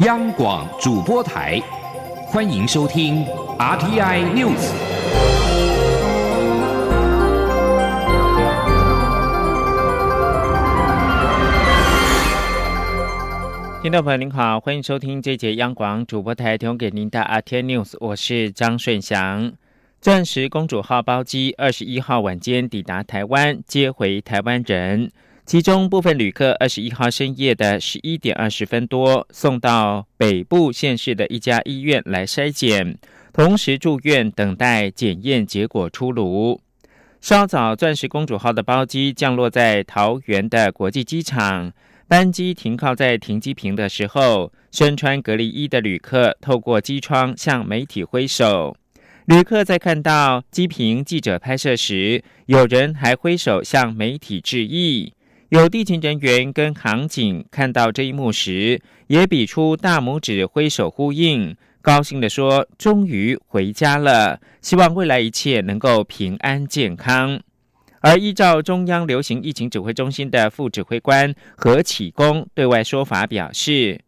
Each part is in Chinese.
央广主播台，欢迎收听 RTI News。听众朋友您好，欢迎收听这节央广主播台提供给您的 RTI News，我是张顺祥。钻石公主号包机二十一号晚间抵达台湾，接回台湾人。其中部分旅客二十一号深夜的十一点二十分多送到北部县市的一家医院来筛检，同时住院等待检验结果出炉。稍早，钻石公主号的包机降落在桃园的国际机场，班机停靠在停机坪的时候，身穿隔离衣的旅客透过机窗向媒体挥手。旅客在看到机坪记者拍摄时，有人还挥手向媒体致意。有地勤人员跟航警看到这一幕时，也比出大拇指挥手呼应，高兴地说：“终于回家了，希望未来一切能够平安健康。”而依照中央流行疫情指挥中心的副指挥官何启功对外说法表示，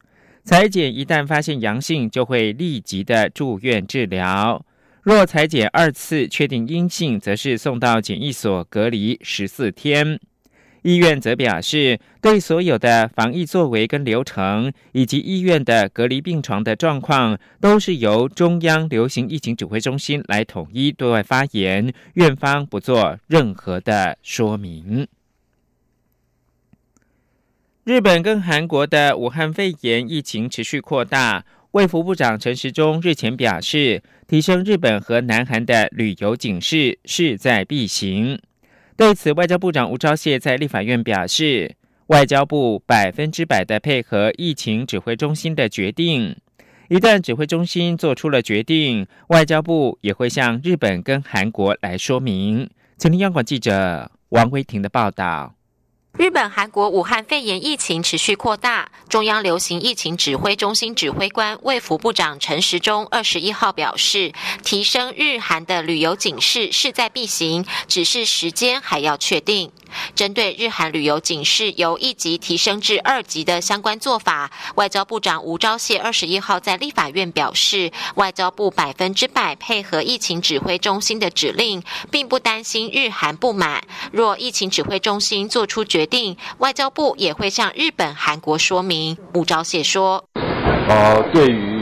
裁剪一旦发现阳性，就会立即的住院治疗；若裁剪二次确定阴性，则是送到检疫所隔离十四天。医院则表示，对所有的防疫作为跟流程，以及医院的隔离病床的状况，都是由中央流行疫情指挥中心来统一对外发言，院方不做任何的说明。日本跟韩国的武汉肺炎疫情持续扩大，卫福部长陈时中日前表示，提升日本和南韩的旅游警示势在必行。对此，外交部长吴钊燮在立法院表示，外交部百分之百的配合疫情指挥中心的决定。一旦指挥中心做出了决定，外交部也会向日本跟韩国来说明。请听央广记者王威婷的报道。日本、韩国武汉肺炎疫情持续扩大，中央流行疫情指挥中心指挥官卫福部长陈时中二十一号表示，提升日韩的旅游警示势在必行，只是时间还要确定。针对日韩旅游警示由一级提升至二级的相关做法，外交部长吴钊燮二十一号在立法院表示，外交部百分之百配合疫情指挥中心的指令，并不担心日韩不满。若疫情指挥中心做出决定，外交部也会向日本、韩国说明。吴钊燮说：“呃，对于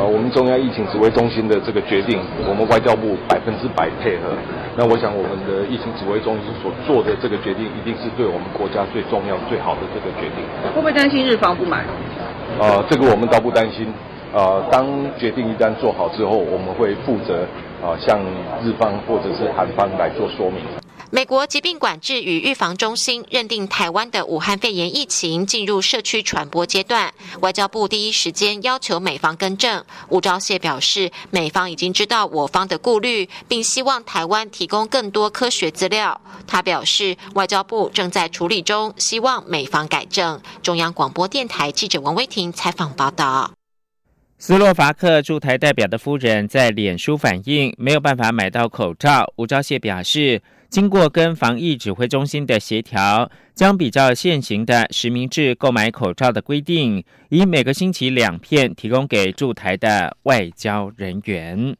呃我们中央疫情指挥中心的这个决定，我们外交部百分之百配合。”那我想，我们的疫情指挥中心所做的这个决定，一定是对我们国家最重要、最好的这个决定。会不会担心日方不满？呃，这个我们倒不担心。呃，当决定一旦做好之后，我们会负责啊向日方或者是韩方来做说明。美国疾病管制与预防中心认定台湾的武汉肺炎疫情进入社区传播阶段，外交部第一时间要求美方更正。吴钊燮表示，美方已经知道我方的顾虑，并希望台湾提供更多科学资料。他表示，外交部正在处理中，希望美方改正。中央广播电台记者王威婷采访报道。斯洛伐克驻台代表的夫人在脸书反映，没有办法买到口罩。吴钊燮表示。经过跟防疫指挥中心的协调，将比较现行的实名制购买口罩的规定，以每个星期两片提供给驻台的外交人员。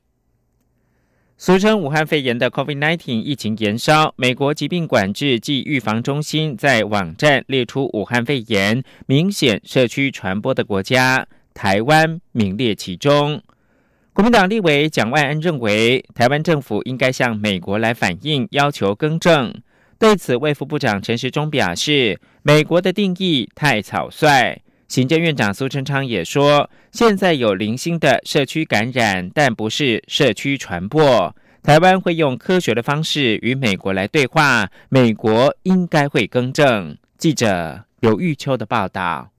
俗称武汉肺炎的 COVID-19 疫情延烧，美国疾病管制暨预防中心在网站列出武汉肺炎明显社区传播的国家，台湾名列其中。国民党立委蒋万安认为，台湾政府应该向美国来反映，要求更正。对此，卫副部长陈时中表示，美国的定义太草率。行政院长苏贞昌也说，现在有零星的社区感染，但不是社区传播。台湾会用科学的方式与美国来对话，美国应该会更正。记者刘玉秋的报道。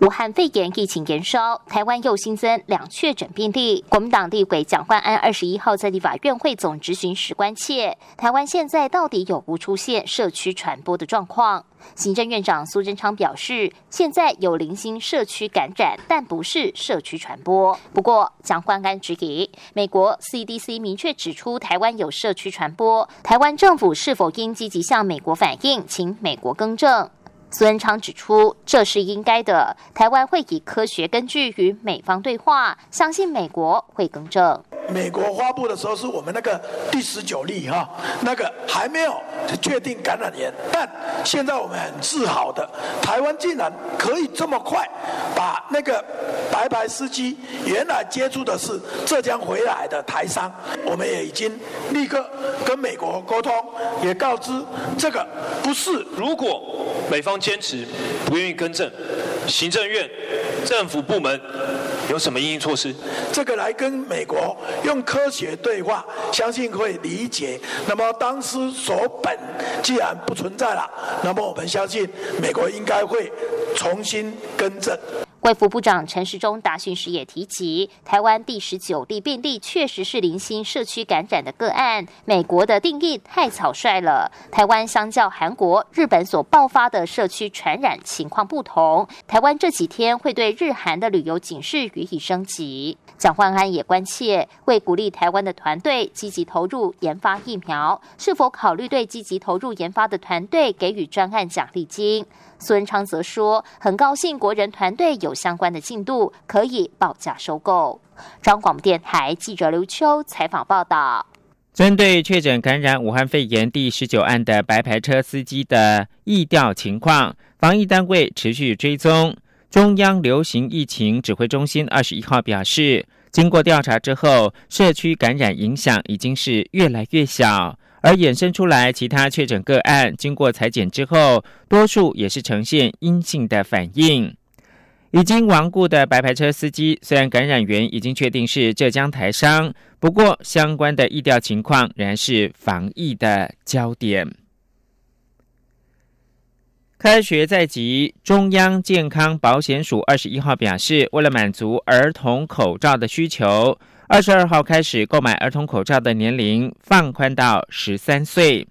武汉肺炎疫情延烧，台湾又新增两确诊病例。国民党立委蒋万安二十一号在立法院会总执行时关切，台湾现在到底有无出现社区传播的状况？行政院长苏贞昌表示，现在有零星社区感染，但不是社区传播。不过，蒋万安质疑，美国 CDC 明确指出台湾有社区传播，台湾政府是否应积极向美国反映，请美国更正？苏文昌指出，这是应该的。台湾会以科学根据与美方对话，相信美国会更正。美国发布的时候是我们那个第十九例哈，那个还没有确定感染源，但现在我们很自豪的，台湾竟然可以这么快把那个白牌司机原来接触的是浙江回来的台商，我们也已经立刻跟美国沟通，也告知这个不是。如果美方坚持不愿意更正，行政院政府部门。有什么应对措施？这个来跟美国用科学对话，相信会理解。那么当时所本既然不存在了，那么我们相信美国应该会重新更正。卫福部长陈时中答询时也提及，台湾第十九例病例确实是零星社区感染的个案。美国的定义太草率了，台湾相较韩国、日本所爆发的社区传染情况不同，台湾这几天会对日韩的旅游警示予以升级。蒋焕安也关切，为鼓励台湾的团队积极投入研发疫苗，是否考虑对积极投入研发的团队给予专案奖励金？孙昌则说：“很高兴国人团队有相关的进度，可以报价收购。”张广电台记者刘秋采访报道。针对确诊感染武汉肺炎第十九案的白牌车司机的疫调情况，防疫单位持续追踪。中央流行疫情指挥中心二十一号表示，经过调查之后，社区感染影响已经是越来越小。而衍生出来其他确诊个案，经过裁剪之后，多数也是呈现阴性的反应。已经亡故的白牌车司机，虽然感染源已经确定是浙江台商，不过相关的疫调情况仍然是防疫的焦点。开学在即，中央健康保险署二十一号表示，为了满足儿童口罩的需求。二十二号开始购买儿童口罩的年龄放宽到十三岁。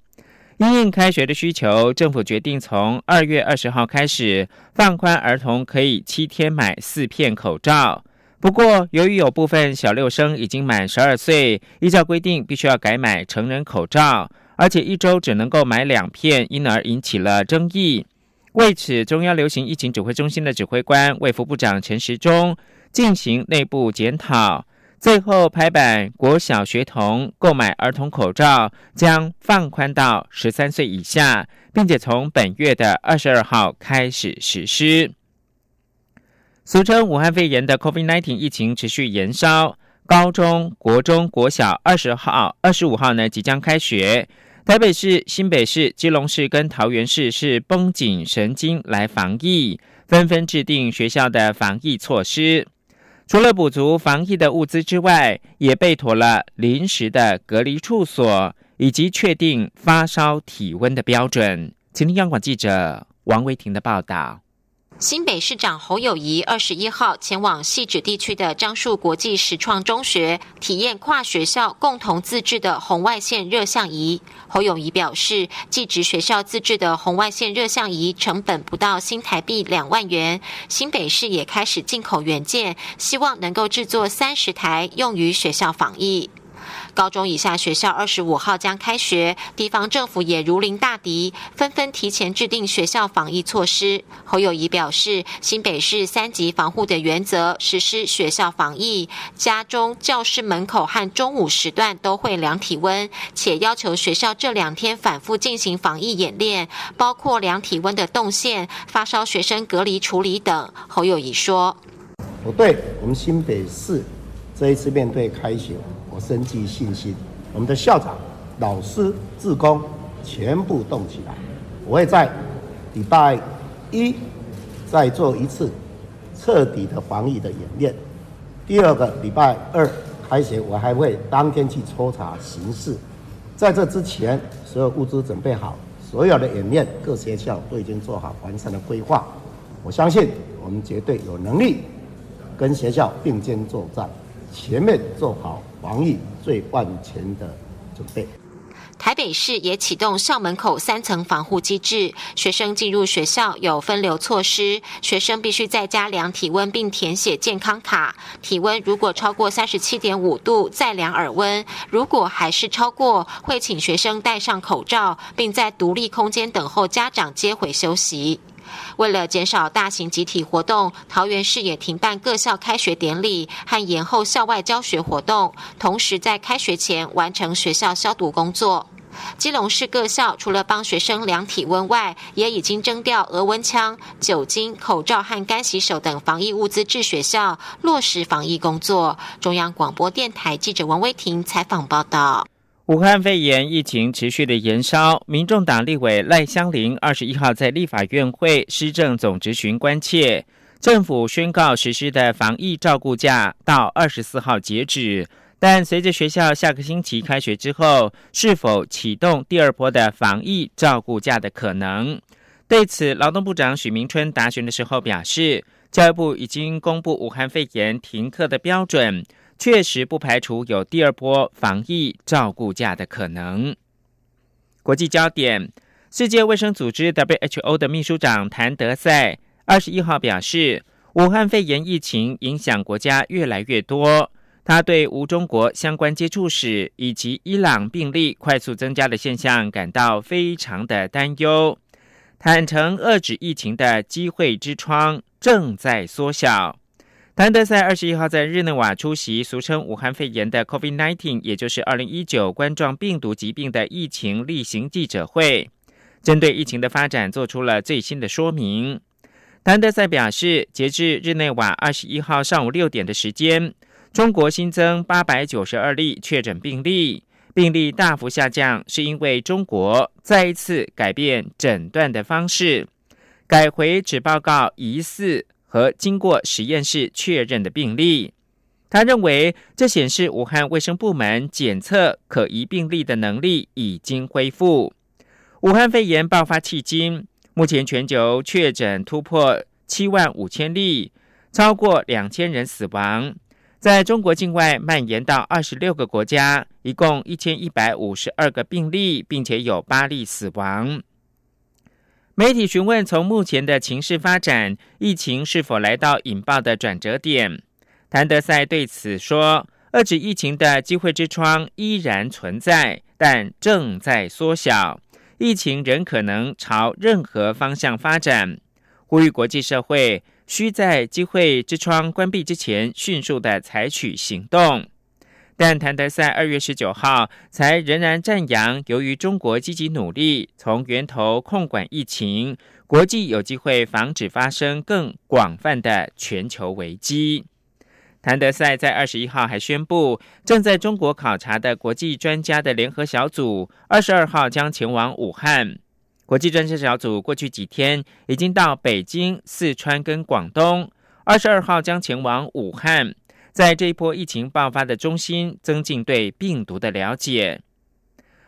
因应开学的需求，政府决定从二月二十号开始放宽儿童可以七天买四片口罩。不过，由于有部分小六生已经满十二岁，依照规定必须要改买成人口罩，而且一周只能够买两片，因而引起了争议。为此，中央流行疫情指挥中心的指挥官卫副部长陈时中进行内部检讨。最后排版，国小学童购买儿童口罩将放宽到十三岁以下，并且从本月的二十二号开始实施。俗称武汉肺炎的 COVID-19 疫情持续延烧，高中国中国小二十号、二十五号呢即将开学。台北市、新北市、基隆市跟桃园市是绷紧神经来防疫，纷纷制定学校的防疫措施。除了补足防疫的物资之外，也备妥了临时的隔离处所，以及确定发烧体温的标准。请听央广记者王维婷的报道。新北市长侯友谊二十一号前往细指地区的樟树国际实创中学，体验跨学校共同自制的红外线热像仪。侯友谊表示，技职学校自制的红外线热像仪成本不到新台币两万元，新北市也开始进口原件，希望能够制作三十台用于学校防疫。高中以下学校二十五号将开学，地方政府也如临大敌，纷纷提前制定学校防疫措施。侯友谊表示，新北市三级防护的原则实施学校防疫，家中、教室门口和中午时段都会量体温，且要求学校这两天反复进行防疫演练，包括量体温的动线、发烧学生隔离处理等。侯友谊说：“不对我们新北市这一次面对开学。”生具信心，我们的校长、老师、职工全部动起来。我会在礼拜一再做一次彻底的防疫的演练。第二个礼拜二开学，我还会当天去抽查形势。在这之前，所有物资准备好，所有的演练各学校都已经做好完善的规划。我相信我们绝对有能力跟学校并肩作战，前面做好。防疫最万全的准备。台北市也启动校门口三层防护机制，学生进入学校有分流措施，学生必须在家量体温并填写健康卡，体温如果超过三十七点五度再量耳温，如果还是超过，会请学生戴上口罩，并在独立空间等候家长接回休息。为了减少大型集体活动，桃园市也停办各校开学典礼和延后校外教学活动，同时在开学前完成学校消毒工作。基隆市各校除了帮学生量体温外，也已经征调额温枪、酒精、口罩和干洗手等防疫物资至学校，落实防疫工作。中央广播电台记者王威婷采访报道。武汉肺炎疫情持续的延烧，民众党立委赖香林二十一号在立法院会施政总执询关切，政府宣告实施的防疫照顾假到二十四号截止。但随着学校下个星期开学之后，是否启动第二波的防疫照顾假的可能？对此，劳动部长许明春答询的时候表示，教育部已经公布武汉肺炎停课的标准，确实不排除有第二波防疫照顾假的可能。国际焦点：世界卫生组织 WHO 的秘书长谭德赛二十一号表示，武汉肺炎疫情影响国家越来越多。他对无中国相关接触史以及伊朗病例快速增加的现象感到非常的担忧，坦诚遏制疫情的机会之窗正在缩小。谭德赛二十一号在日内瓦出席俗称武汉肺炎的 COVID-19，也就是二零一九冠状病毒疾病的疫情例行记者会，针对疫情的发展做出了最新的说明。谭德赛表示，截至日内瓦二十一号上午六点的时间。中国新增八百九十二例确诊病例，病例大幅下降，是因为中国再一次改变诊断的方式，改回只报告疑似和经过实验室确认的病例。他认为，这显示武汉卫生部门检测可疑病例的能力已经恢复。武汉肺炎爆发迄今，目前全球确诊突破七万五千例，超过两千人死亡。在中国境外蔓延到二十六个国家，一共一千一百五十二个病例，并且有八例死亡。媒体询问从目前的情势发展，疫情是否来到引爆的转折点？谭德赛对此说：“遏制疫情的机会之窗依然存在，但正在缩小，疫情仍可能朝任何方向发展。”呼吁国际社会。需在机会之窗关闭之前迅速的采取行动，但谭德赛二月十九号才仍然赞扬，由于中国积极努力从源头控管疫情，国际有机会防止发生更广泛的全球危机。谭德赛在二十一号还宣布，正在中国考察的国际专家的联合小组二十二号将前往武汉。国际专家小组过去几天已经到北京、四川跟广东，二十二号将前往武汉，在这一波疫情爆发的中心增进对病毒的了解。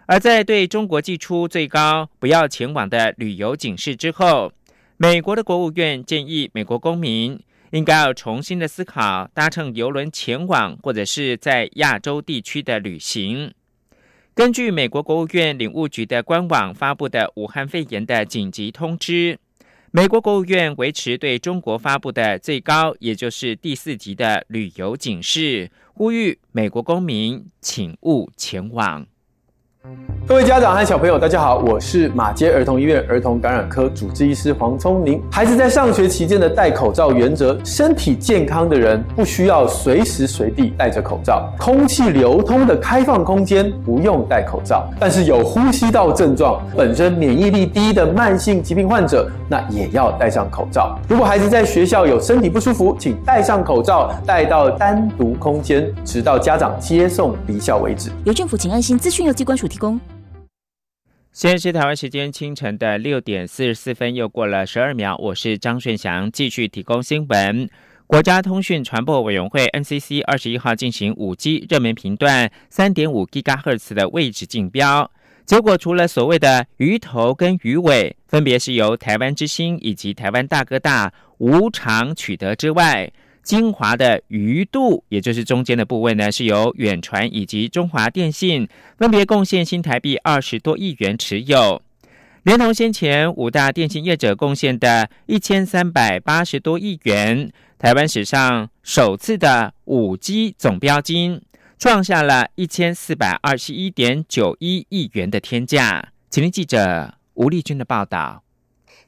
而在对中国寄出最高不要前往的旅游警示之后，美国的国务院建议美国公民应该要重新的思考搭乘游轮前往或者是在亚洲地区的旅行。根据美国国务院领务局的官网发布的武汉肺炎的紧急通知，美国国务院维持对中国发布的最高，也就是第四级的旅游警示，呼吁美国公民请勿前往。各位家长和小朋友，大家好，我是马街儿童医院儿童感染科主治医师黄聪明。孩子在上学期间的戴口罩原则，身体健康的人不需要随时随地戴着口罩，空气流通的开放空间不用戴口罩。但是有呼吸道症状、本身免疫力低的慢性疾病患者，那也要戴上口罩。如果孩子在学校有身体不舒服，请戴上口罩，带到单独空间，直到家长接送离校为止。由政府请安心资讯由机关署。提供。现在是台湾时间清晨的六点四十四分，又过了十二秒。我是张顺祥，继续提供新闻。国家通讯传播委员会 NCC 二十一号进行五 G 热门频段三点五 g 赫兹的位置竞标，结果除了所谓的鱼头跟鱼尾，分别是由台湾之星以及台湾大哥大无偿取得之外。精华的鱼肚，也就是中间的部位呢，是由远传以及中华电信分别贡献新台币二十多亿元持有，连同先前五大电信业者贡献的一千三百八十多亿元，台湾史上首次的五 G 总标金创下了一千四百二十一点九一亿元的天价。请听记者吴丽君的报道。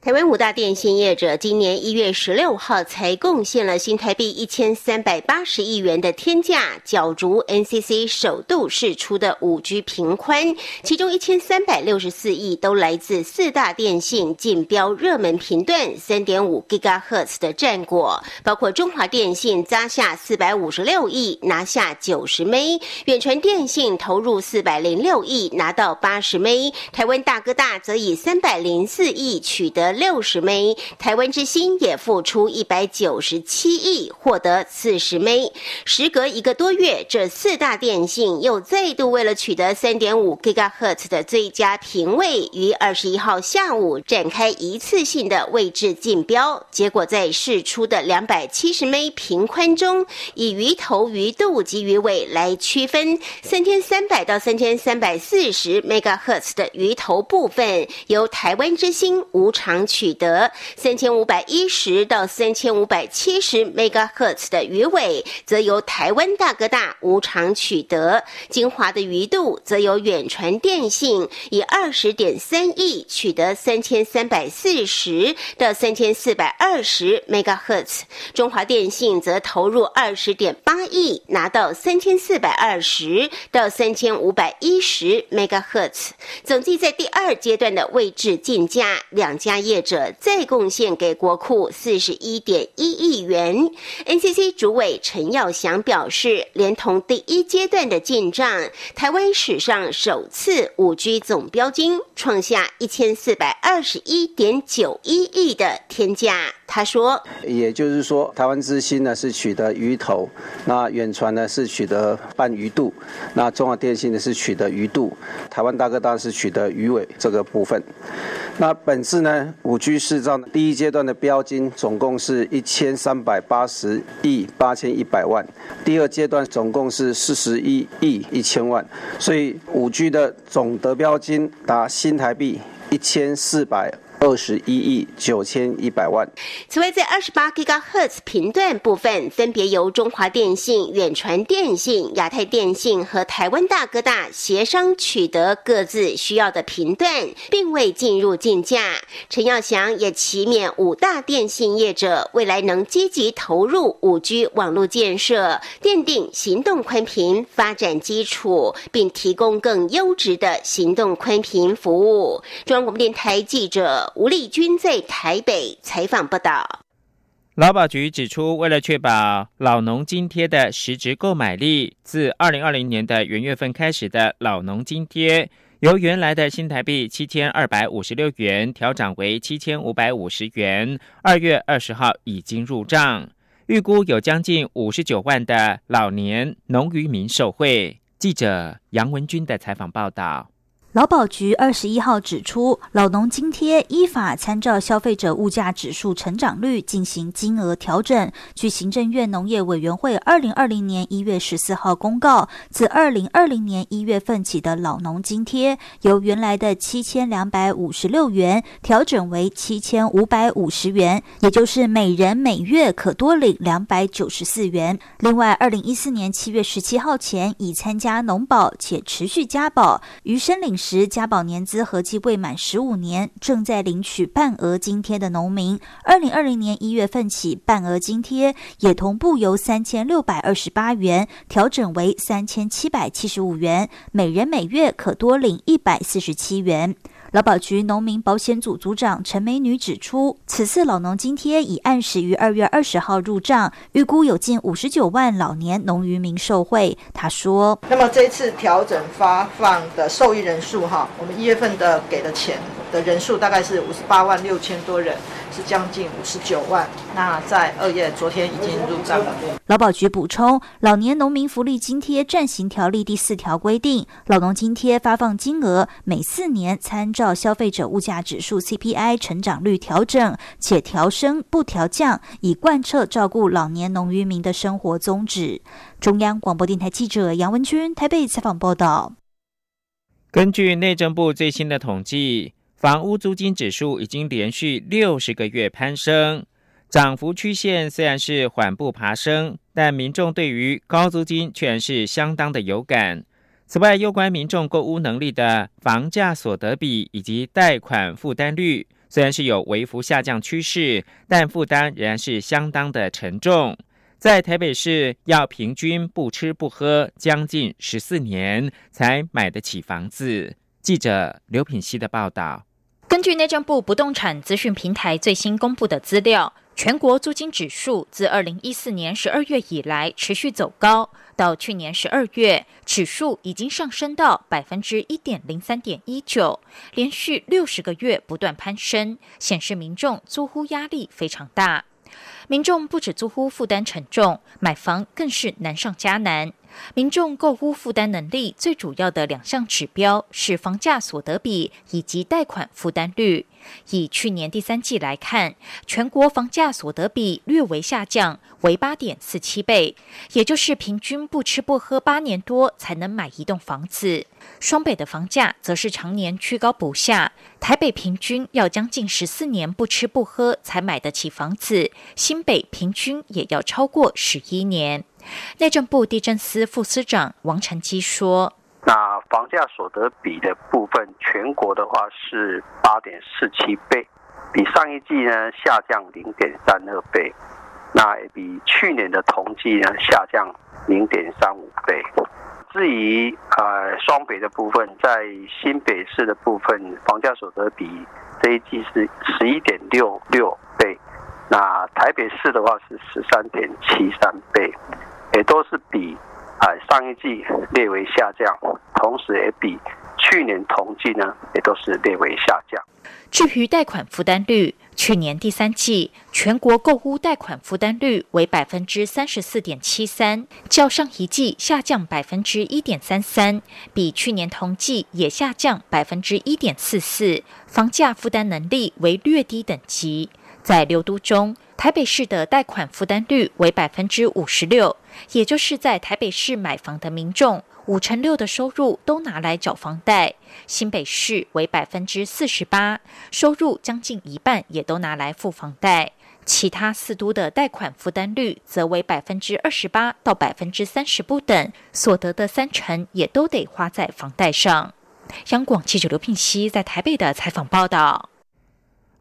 台湾五大电信业者今年一月十六号才贡献了新台币一千三百八十亿元的天价，角逐 NCC 首度试出的五 G 频宽，其中一千三百六十四亿都来自四大电信竞标热门频段三点五 GHz 的战果，包括中华电信砸下四百五十六亿拿下九十枚，远传电信投入四百零六亿拿到八十枚，台湾大哥大则以三百零四亿取得。六十枚，台湾之星也付出一百九十七亿，获得四十枚。时隔一个多月，这四大电信又再度为了取得三点五 GHz 的最佳频位，于二十一号下午展开一次性的位置竞标。结果在试出的两百七十枚频宽中，以鱼头、鱼肚及鱼尾来区分。三千三百到三千三百四十 MHz 的鱼头部分，由台湾之星无偿。取得三千五百一十到三千五百七十 megahertz 的鱼尾，则由台湾大哥大无偿取得；精华的鱼度，则由远传电信以二十点三亿取得三千三百四十到三千四百二十 megahertz，中华电信则投入二十点八亿，拿到三千四百二十到三千五百一十 megahertz。总计在第二阶段的位置竞价，两家业。业者再贡献给国库四十一点一亿元。NCC 主委陈耀祥表示，连同第一阶段的进账，台湾史上首次五 G 总标金创下一千四百二十一点九一亿的天价。他说：“也就是说，台湾之星呢是取得鱼头，那远传呢是取得半鱼肚，那中华电信呢是取得鱼肚，台湾大哥大是取得鱼尾这个部分。那本次呢？”五 G 市账第一阶段的标金总共是一千三百八十亿八千一百万，第二阶段总共是四十一亿一千万，所以五 G 的总得标金达新台币一千四百。二十一亿九千一百万。此外，在二十八 GHz 频段部分，分别由中华电信、远传电信、亚太电信和台湾大哥大协商取得各自需要的频段，并未进入竞价。陈耀祥也祈勉五大电信业者未来能积极投入五 G 网络建设，奠定行动宽频发展基础，并提供更优质的行动宽频服务。中央广播电台记者。吴丽君在台北采访报道。劳保局指出，为了确保老农津贴的实质购买力，自二零二零年的元月份开始的老农津贴，由原来的新台币七千二百五十六元调涨为七千五百五十元。二月二十号已经入账，预估有将近五十九万的老年农渔民受惠。记者杨文军的采访报道。劳保局二十一号指出，老农津贴依法参照消费者物价指数成长率进行金额调整。据行政院农业委员会二零二零年一月十四号公告，自二零二零年一月份起的老农津贴，由原来的七千两百五十六元调整为七千五百五十元，也就是每人每月可多领两百九十四元。另外，二零一四年七月十七号前已参加农保且持续加保，于申领。时家保年资合计未满十五年，正在领取半额津贴的农民，二零二零年一月份起，半额津贴也同步由三千六百二十八元调整为三千七百七十五元，每人每月可多领一百四十七元。劳保局农民保险组组长陈美女指出，此次老农津贴已按时于二月二十号入账，预估有近五十九万老年农渔民受惠。她说：“那么这次调整发放的受益人数，哈，我们一月份的给的钱的人数大概是五十八万六千多人。”是将近五十九万，那在二月昨天已经入账了。劳保局补充，老年农民福利津贴暂行条例第四条规定，老农津贴发放金额每四年参照消费者物价指数 CPI 成长率调整，且调升不调降，以贯彻照顾老年农渔民的生活宗旨。中央广播电台记者杨文君台北采访报道。根据内政部最新的统计。房屋租金指数已经连续六十个月攀升，涨幅曲线虽然是缓步爬升，但民众对于高租金却是相当的有感。此外，有关民众购屋能力的房价所得比以及贷款负担率，虽然是有微幅下降趋势，但负担仍然是相当的沉重。在台北市，要平均不吃不喝将近十四年才买得起房子。记者刘品熙的报道。根据内政部不动产资讯平台最新公布的资料，全国租金指数自二零一四年十二月以来持续走高，到去年十二月，指数已经上升到百分之一点零三点一九，连续六十个月不断攀升，显示民众租户压力非常大。民众不止租户负担沉重，买房更是难上加难。民众购屋负担能力最主要的两项指标是房价所得比以及贷款负担率。以去年第三季来看，全国房价所得比略微下降，为八点四七倍，也就是平均不吃不喝八年多才能买一栋房子。双北的房价则是常年居高不下，台北平均要将近十四年不吃不喝才买得起房子，新北平均也要超过十一年。内政部地震司副司长王成基说：“那房价所得比的部分，全国的话是八点四七倍，比上一季呢下降零点三二倍，那也比去年的同季呢下降零点三五倍。至于呃双北的部分，在新北市的部分，房价所得比这一季是十一点六六倍，那台北市的话是十三点七三倍。”也都是比，啊上一季略微下降，同时也比去年同季呢，也都是略微下降。至于贷款负担率，去年第三季全国购屋贷款负担率为百分之三十四点七三，较上一季下降百分之一点三三，比去年同季也下降百分之一点四四，房价负担能力为略低等级。在六都中，台北市的贷款负担率为百分之五十六。也就是在台北市买房的民众，五成六的收入都拿来缴房贷；新北市为百分之四十八，收入将近一半也都拿来付房贷。其他四都的贷款负担率则为百分之二十八到百分之三十不等，所得的三成也都得花在房贷上。央广记者刘聘熙在台北的采访报道。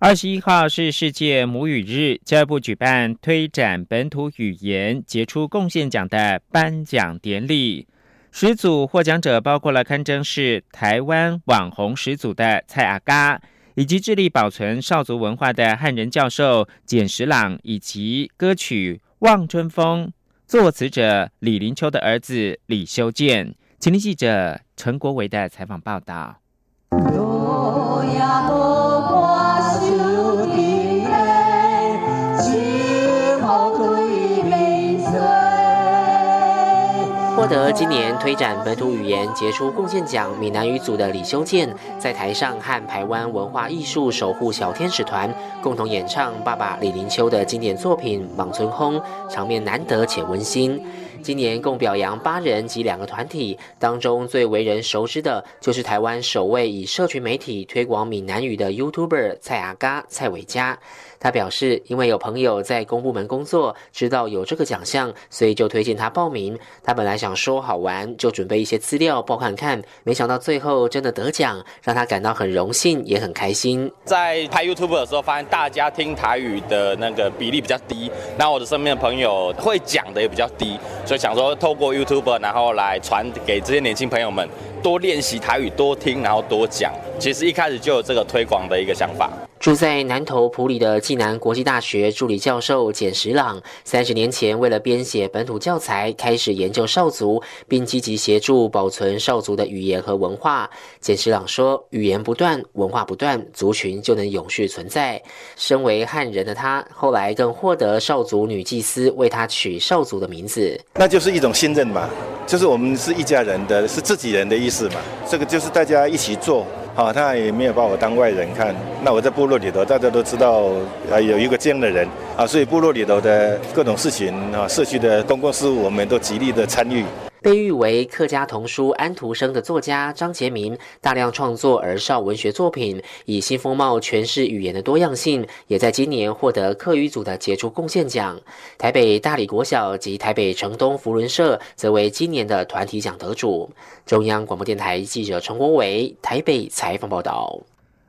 二十一号是世界母语日，教育部举办推展本土语言杰出贡献奖的颁奖典礼。十组获奖者包括了堪称是台湾网红始祖的蔡阿嘎，以及致力保存少族文化的汉人教授简石朗，以及歌曲《望春风》作词者李林秋的儿子李修建。请听记者陈国维的采访报道。获得今年推展本土语言杰出贡献奖闽南语组的李修建，在台上和台湾文化艺术守护小天使团共同演唱爸爸李林秋的经典作品《莽村轰》，场面难得且温馨。今年共表扬八人及两个团体，当中最为人熟知的就是台湾首位以社群媒体推广闽南语的 YouTuber 蔡阿嘎蔡伟嘉。他表示，因为有朋友在公部门工作，知道有这个奖项，所以就推荐他报名。他本来想说好玩，就准备一些资料报看看，没想到最后真的得奖，让他感到很荣幸，也很开心。在拍 YouTube 的时候，发现大家听台语的那个比例比较低，那我的身边的朋友会讲的也比较低，想说透过 YouTube，然后来传给这些年轻朋友们，多练习台语，多听，然后多讲。其实一开始就有这个推广的一个想法。住在南投埔里的暨南国际大学助理教授简石朗，三十年前为了编写本土教材，开始研究少族，并积极协助保存少族的语言和文化。简石朗说：“语言不断，文化不断，族群就能永续存在。”身为汉人的他，后来更获得少族女祭司为他取少族的名字，那就是一种信任嘛，就是我们是一家人的，是自己人的意思是嘛。这个就是大家一起做。好，他也没有把我当外人看。那我在部落里头，大家都知道啊，有一个这样的人啊，所以部落里头的各种事情啊，社区的公共事务，我们都极力的参与。被誉为客家童书安徒生的作家张杰明，大量创作儿少文学作品，以新风貌诠释语言的多样性，也在今年获得客语组的杰出贡献奖。台北大理国小及台北城东福伦社则为今年的团体奖得主。中央广播电台记者陈国伟台北采访报道。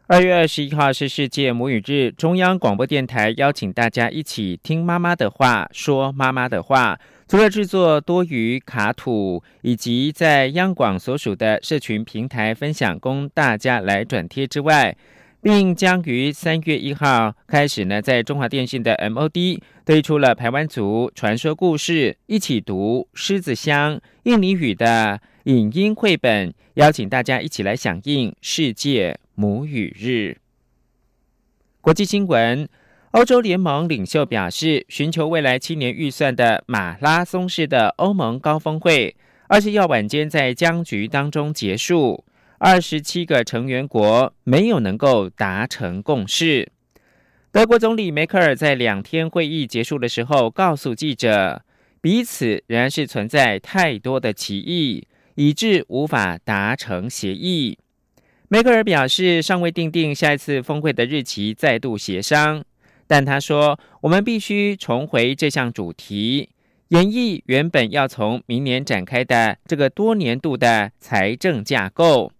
二月二十一号是世界母语日，中央广播电台邀请大家一起听妈妈的话，说妈妈的话。除了制作多余卡土，以及在央广所属的社群平台分享，供大家来转贴之外，并将于三月一号开始呢，在中华电信的 MOD 推出了台湾族传说故事，一起读狮子乡印尼语的影音绘本，邀请大家一起来响应世界母语日。国际新闻。欧洲联盟领袖表示，寻求未来七年预算的马拉松式的欧盟高峰会，二十一号晚间在僵局当中结束。二十七个成员国没有能够达成共识。德国总理梅克尔在两天会议结束的时候告诉记者，彼此仍然是存在太多的歧义，以致无法达成协议。梅克尔表示，尚未定定下一次峰会的日期，再度协商。但他说：“我们必须重回这项主题，演绎原本要从明年展开的这个多年度的财政架构。”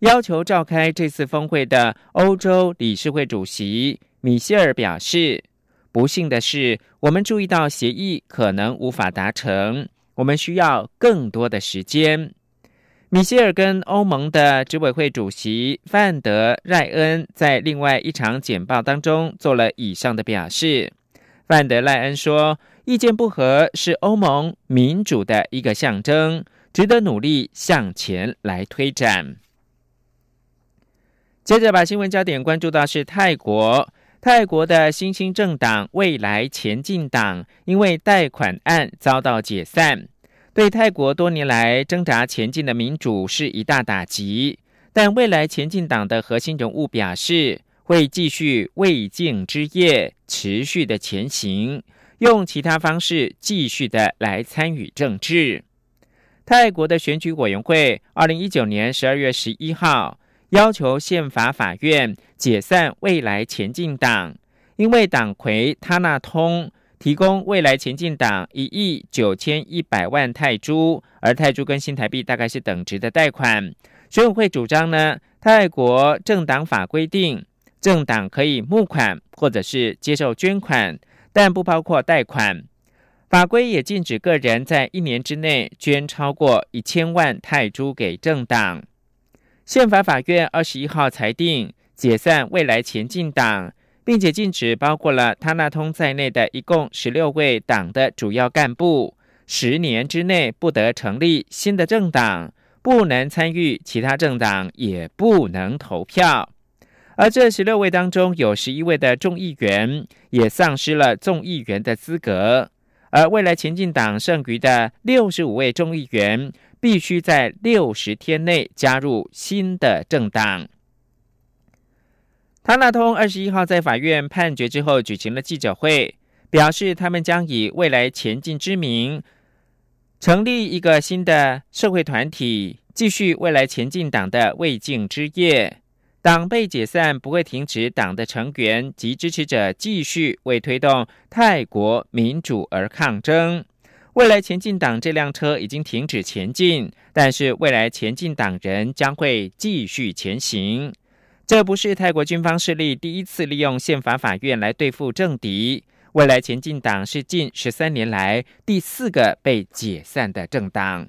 要求召开这次峰会的欧洲理事会主席米歇尔表示：“不幸的是，我们注意到协议可能无法达成，我们需要更多的时间。”米歇尔跟欧盟的执委会主席范德赖恩在另外一场简报当中做了以上的表示。范德赖恩说：“意见不合是欧盟民主的一个象征，值得努力向前来推展。”接着把新闻焦点关注到是泰国，泰国的新兴政党未来前进党因为贷款案遭到解散。对泰国多年来挣扎前进的民主是一大打击，但未来前进党的核心人物表示，会继续未竟之业，持续的前行，用其他方式继续的来参与政治。泰国的选举委员会二零一九年十二月十一号要求宪法法院解散未来前进党，因为党魁他纳通。提供未来前进党一亿九千一百万泰铢，而泰铢跟新台币大概是等值的贷款。选委会主张呢，泰国政党法规定，政党可以募款或者是接受捐款，但不包括贷款。法规也禁止个人在一年之内捐超过一千万泰铢给政党。宪法法院二十一号裁定解散未来前进党。并且禁止包括了他那通在内的一共十六位党的主要干部，十年之内不得成立新的政党，不能参与其他政党，也不能投票。而这十六位当中，有十一位的众议员也丧失了众议员的资格。而未来前进党剩余的六十五位众议员，必须在六十天内加入新的政党。他那通二十一号在法院判决之后举行了记者会，表示他们将以未来前进之名成立一个新的社会团体，继续未来前进党的未竟之业。党被解散不会停止党的成员及支持者继续为推动泰国民主而抗争。未来前进党这辆车已经停止前进，但是未来前进党人将会继续前行。这不是泰国军方势力第一次利用宪法法院来对付政敌。未来前进党是近十三年来第四个被解散的政党。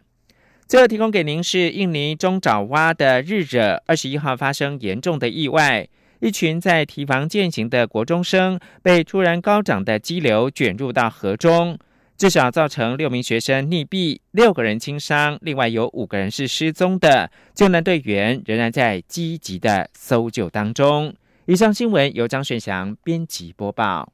最后提供给您是印尼中爪哇的日惹，二十一号发生严重的意外，一群在提防践行的国中生被突然高涨的激流卷入到河中。至少造成六名学生溺毙，六个人轻伤，另外有五个人是失踪的。救援队员仍然在积极的搜救当中。以上新闻由张顺祥编辑播报。